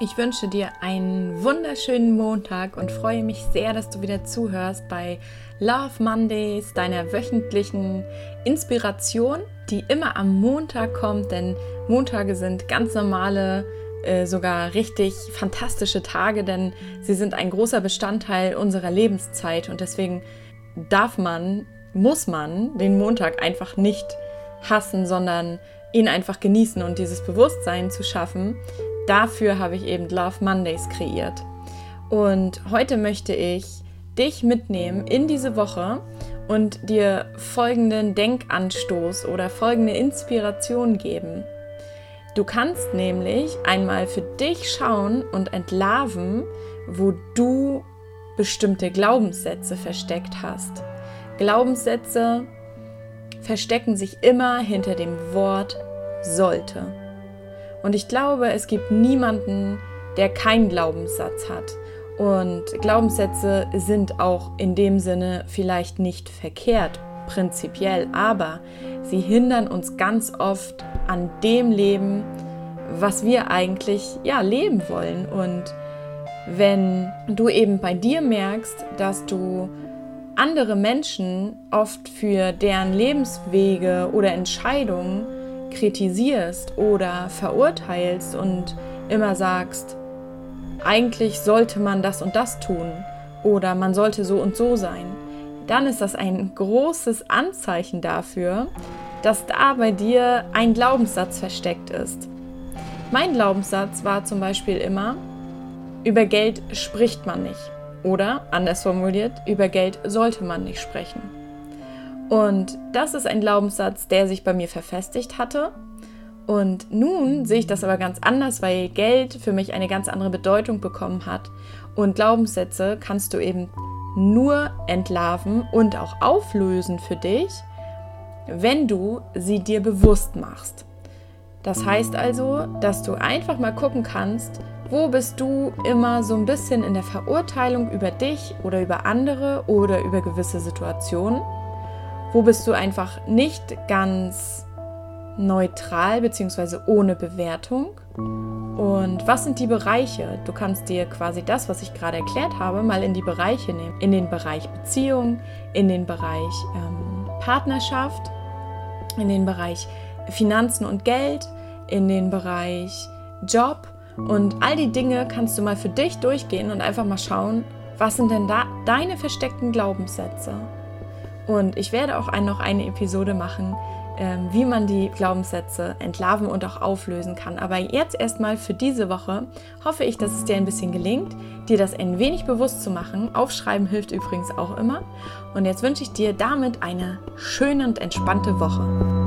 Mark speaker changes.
Speaker 1: Ich wünsche dir einen wunderschönen Montag und freue mich sehr, dass du wieder zuhörst bei Love Mondays, deiner wöchentlichen Inspiration, die immer am Montag kommt, denn Montage sind ganz normale, äh, sogar richtig fantastische Tage, denn sie sind ein großer Bestandteil unserer Lebenszeit und deswegen darf man, muss man den Montag einfach nicht hassen, sondern ihn einfach genießen und dieses Bewusstsein zu schaffen, dafür habe ich eben Love Mondays kreiert. Und heute möchte ich dich mitnehmen in diese Woche und dir folgenden Denkanstoß oder folgende Inspiration geben. Du kannst nämlich einmal für dich schauen und entlarven, wo du bestimmte Glaubenssätze versteckt hast. Glaubenssätze verstecken sich immer hinter dem Wort sollte. Und ich glaube, es gibt niemanden, der keinen Glaubenssatz hat. Und Glaubenssätze sind auch in dem Sinne vielleicht nicht verkehrt, prinzipiell, aber sie hindern uns ganz oft an dem Leben, was wir eigentlich ja leben wollen. Und wenn du eben bei dir merkst, dass du andere Menschen oft für deren Lebenswege oder Entscheidungen kritisierst oder verurteilst und immer sagst, eigentlich sollte man das und das tun oder man sollte so und so sein, dann ist das ein großes Anzeichen dafür, dass da bei dir ein Glaubenssatz versteckt ist. Mein Glaubenssatz war zum Beispiel immer, über Geld spricht man nicht. Oder, anders formuliert, über Geld sollte man nicht sprechen. Und das ist ein Glaubenssatz, der sich bei mir verfestigt hatte. Und nun sehe ich das aber ganz anders, weil Geld für mich eine ganz andere Bedeutung bekommen hat. Und Glaubenssätze kannst du eben nur entlarven und auch auflösen für dich, wenn du sie dir bewusst machst. Das heißt also, dass du einfach mal gucken kannst, wo bist du immer so ein bisschen in der Verurteilung über dich oder über andere oder über gewisse Situationen wo bist du einfach nicht ganz neutral bzw. ohne Bewertung? Und was sind die Bereiche? Du kannst dir quasi das, was ich gerade erklärt habe, mal in die Bereiche nehmen. In den Bereich Beziehung, in den Bereich ähm, Partnerschaft, in den Bereich Finanzen und Geld, in den Bereich Job. Und all die Dinge kannst du mal für dich durchgehen und einfach mal schauen, was sind denn da deine versteckten Glaubenssätze? Und ich werde auch noch eine Episode machen, ähm, wie man die Glaubenssätze entlarven und auch auflösen kann. Aber jetzt erstmal für diese Woche hoffe ich, dass es dir ein bisschen gelingt, dir das ein wenig bewusst zu machen. Aufschreiben hilft übrigens auch immer. Und jetzt wünsche ich dir damit eine schöne und entspannte Woche.